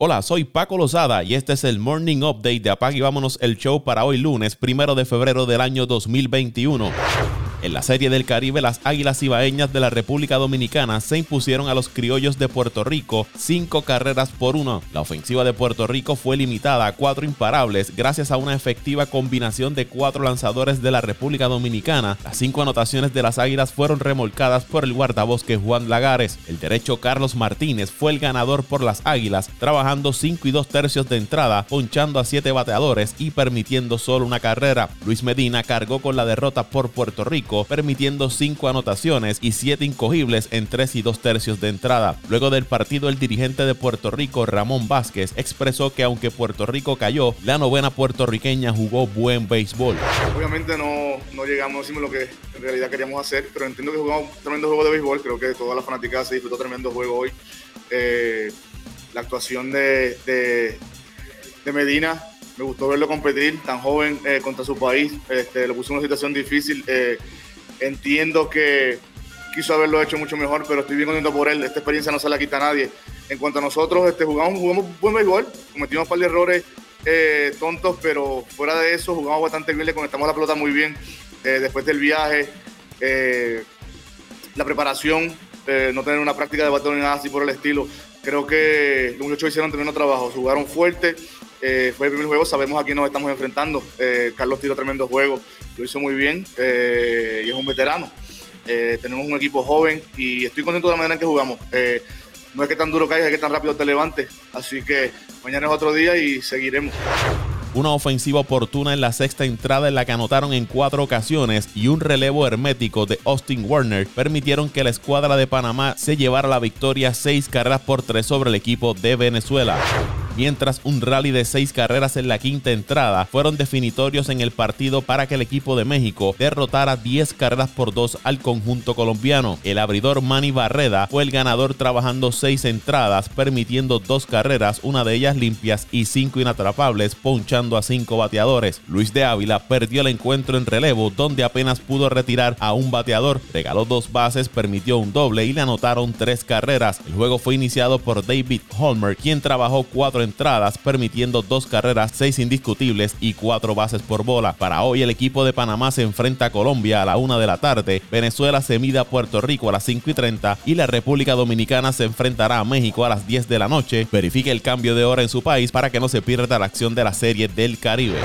Hola, soy Paco Lozada y este es el Morning Update de Apag y Vámonos el show para hoy lunes, primero de febrero del año 2021. En la Serie del Caribe, las Águilas Ibaeñas de la República Dominicana se impusieron a los criollos de Puerto Rico cinco carreras por uno. La ofensiva de Puerto Rico fue limitada a cuatro imparables gracias a una efectiva combinación de cuatro lanzadores de la República Dominicana. Las cinco anotaciones de las Águilas fueron remolcadas por el guardabosque Juan Lagares. El derecho Carlos Martínez fue el ganador por las Águilas, trabajando cinco y dos tercios de entrada, ponchando a siete bateadores y permitiendo solo una carrera. Luis Medina cargó con la derrota por Puerto Rico permitiendo 5 anotaciones y 7 incogibles en 3 y 2 tercios de entrada. Luego del partido, el dirigente de Puerto Rico, Ramón Vázquez, expresó que aunque Puerto Rico cayó, la novena puertorriqueña jugó buen béisbol. Obviamente no, no llegamos, hicimos lo que en realidad queríamos hacer, pero entiendo que jugamos un tremendo juego de béisbol, creo que toda la fanaticada se disfrutó tremendo juego hoy. Eh, la actuación de, de, Medina me gustó verlo competir tan joven eh, contra su país. Este, lo puso en una situación difícil. Eh, entiendo que quiso haberlo hecho mucho mejor, pero estoy bien contento por él. Esta experiencia no se la quita a nadie. En cuanto a nosotros, este, jugamos, jugamos buen béisbol, cometimos un par de errores eh, tontos, pero fuera de eso jugamos bastante bien, le conectamos la pelota muy bien después del viaje. la preparación, no tener una práctica de batón ni nada así por el estilo. Creo que los muchachos hicieron tremendo trabajo, jugaron fuerte eh, fue el primer juego, sabemos a quién nos estamos enfrentando. Eh, Carlos tiró tremendo juego, lo hizo muy bien eh, y es un veterano. tenemos un equipo joven y estoy contento de la manera en que jugamos. no es que tan duro caiga, es que tan rápido te levantes. Así que mañana es otro día y seguiremos. Una ofensiva oportuna en la sexta entrada en la que anotaron en cuatro ocasiones y un relevo hermético de Austin Warner permitieron que la escuadra de Panamá se llevara la victoria seis carreras por tres sobre el equipo de Venezuela mientras un rally de seis carreras en la quinta entrada fueron definitorios en el partido para que el equipo de México derrotara 10 carreras por dos al conjunto colombiano. El abridor Manny Barreda fue el ganador trabajando seis entradas, permitiendo dos carreras, una de ellas limpias y cinco inatrapables, ponchando a cinco bateadores. Luis de Ávila perdió el encuentro en relevo, donde apenas pudo retirar a un bateador, regaló dos bases, permitió un doble y le anotaron tres carreras. El juego fue iniciado por David Holmer, quien trabajó cuatro entradas, permitiendo dos carreras, seis indiscutibles y cuatro bases por bola. Para hoy el equipo de Panamá se enfrenta a Colombia a la una de la tarde, Venezuela se mide a Puerto Rico a las 5 y 30 y la República Dominicana se enfrentará a México a las 10 de la noche. Verifique el cambio de hora en su país para que no se pierda la acción de la Serie del Caribe.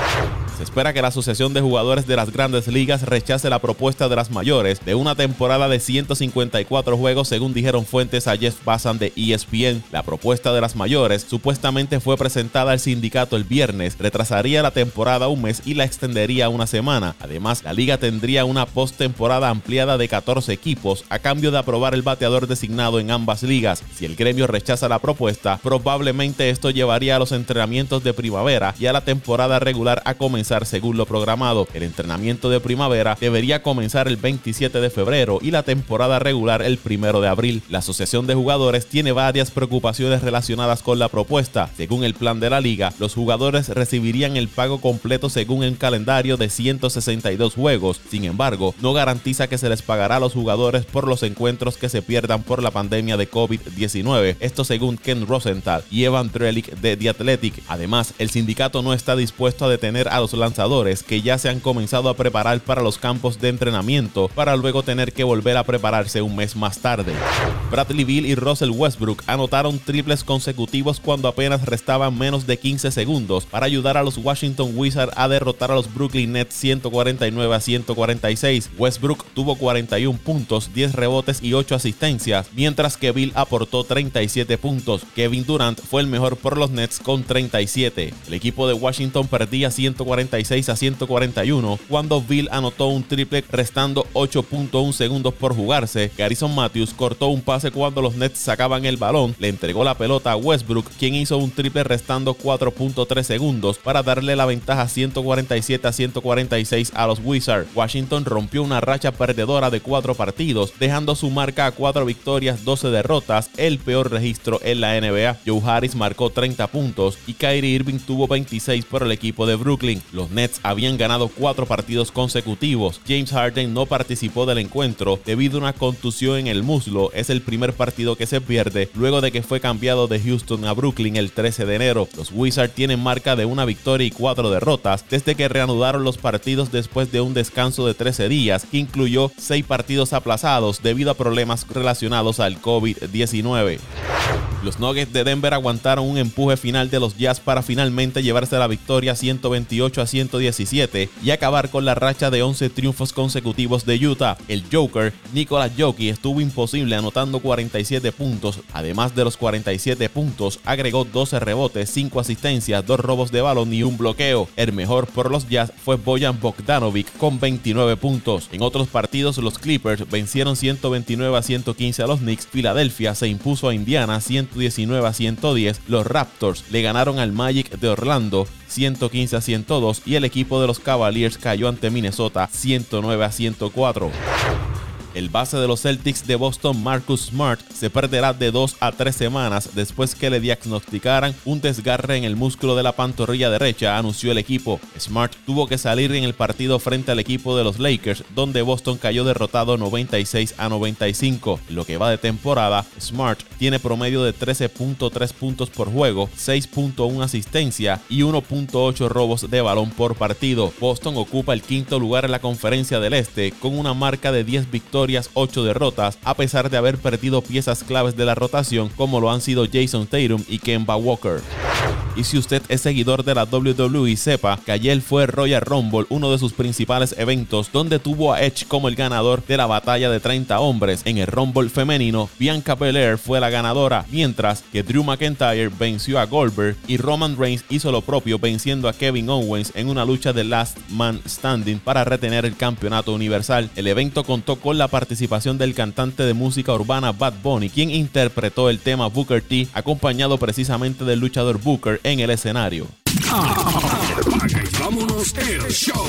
Se espera que la Asociación de Jugadores de las Grandes Ligas rechace la propuesta de las mayores de una temporada de 154 juegos, según dijeron fuentes a Jeff Bassan de ESPN. La propuesta de las mayores supuestamente fue presentada al sindicato el viernes, retrasaría la temporada un mes y la extendería una semana. Además, la liga tendría una postemporada ampliada de 14 equipos a cambio de aprobar el bateador designado en ambas ligas. Si el gremio rechaza la propuesta, probablemente esto llevaría a los entrenamientos de primavera y a la temporada regular a comenzar según lo programado. El entrenamiento de primavera debería comenzar el 27 de febrero y la temporada regular el 1 de abril. La Asociación de Jugadores tiene varias preocupaciones relacionadas con la propuesta. Según el plan de la liga, los jugadores recibirían el pago completo según el calendario de 162 juegos. Sin embargo, no garantiza que se les pagará a los jugadores por los encuentros que se pierdan por la pandemia de COVID-19. Esto según Ken Rosenthal y Evan Trelick de The Athletic. Además, el sindicato no está dispuesto a detener a los lanzadores que ya se han comenzado a preparar para los campos de entrenamiento para luego tener que volver a prepararse un mes más tarde. Bradley Bill y Russell Westbrook anotaron triples consecutivos cuando apenas restaban menos de 15 segundos para ayudar a los Washington Wizards a derrotar a los Brooklyn Nets 149 a 146. Westbrook tuvo 41 puntos, 10 rebotes y 8 asistencias, mientras que Bill aportó 37 puntos. Kevin Durant fue el mejor por los Nets con 37. El equipo de Washington perdía 140 a 141 cuando Bill anotó un triple restando 8.1 segundos por jugarse. Garrison Matthews cortó un pase cuando los Nets sacaban el balón, le entregó la pelota a Westbrook, quien hizo un triple restando 4.3 segundos para darle la ventaja 147 a 146 a los Wizards. Washington rompió una racha perdedora de cuatro partidos, dejando su marca a 4 victorias, 12 derrotas, el peor registro en la NBA. Joe Harris marcó 30 puntos y Kyrie Irving tuvo 26 por el equipo de Brooklyn. Los Nets habían ganado cuatro partidos consecutivos. James Harden no participó del encuentro debido a una contusión en el muslo. Es el primer partido que se pierde luego de que fue cambiado de Houston a Brooklyn el 13 de enero. Los Wizards tienen marca de una victoria y cuatro derrotas desde que reanudaron los partidos después de un descanso de 13 días que incluyó seis partidos aplazados debido a problemas relacionados al COVID-19. Los Nuggets de Denver aguantaron un empuje final de los Jazz para finalmente llevarse la victoria 128 a 117 y acabar con la racha de 11 triunfos consecutivos de Utah. El Joker, Nikola Jokic, estuvo imposible anotando 47 puntos. Además de los 47 puntos, agregó 12 rebotes, 5 asistencias, 2 robos de balón y un bloqueo. El mejor por los Jazz fue Bojan Bogdanovic con 29 puntos. En otros partidos, los Clippers vencieron 129 a 115 a los Knicks. Filadelfia se impuso a Indiana 100 119 a 110, los Raptors le ganaron al Magic de Orlando 115 a 102 y el equipo de los Cavaliers cayó ante Minnesota 109 a 104. El base de los Celtics de Boston, Marcus Smart, se perderá de dos a tres semanas después que le diagnosticaran un desgarre en el músculo de la pantorrilla derecha, anunció el equipo. Smart tuvo que salir en el partido frente al equipo de los Lakers, donde Boston cayó derrotado 96 a 95. lo que va de temporada, Smart tiene promedio de 13.3 puntos por juego, 6.1 asistencia y 1.8 robos de balón por partido. Boston ocupa el quinto lugar en la conferencia del Este con una marca de 10 victorias 8 derrotas, a pesar de haber perdido piezas claves de la rotación como lo han sido Jason Tatum y Kemba Walker. Y si usted es seguidor de la WWE, sepa que ayer fue Royal Rumble, uno de sus principales eventos, donde tuvo a Edge como el ganador de la batalla de 30 hombres. En el Rumble femenino, Bianca Belair fue la ganadora, mientras que Drew McIntyre venció a Goldberg y Roman Reigns hizo lo propio venciendo a Kevin Owens en una lucha de Last Man Standing para retener el campeonato universal. El evento contó con la participación del cantante de música urbana Bad Bunny, quien interpretó el tema Booker T, acompañado precisamente del luchador Booker en el escenario. Ah, vámonos el show.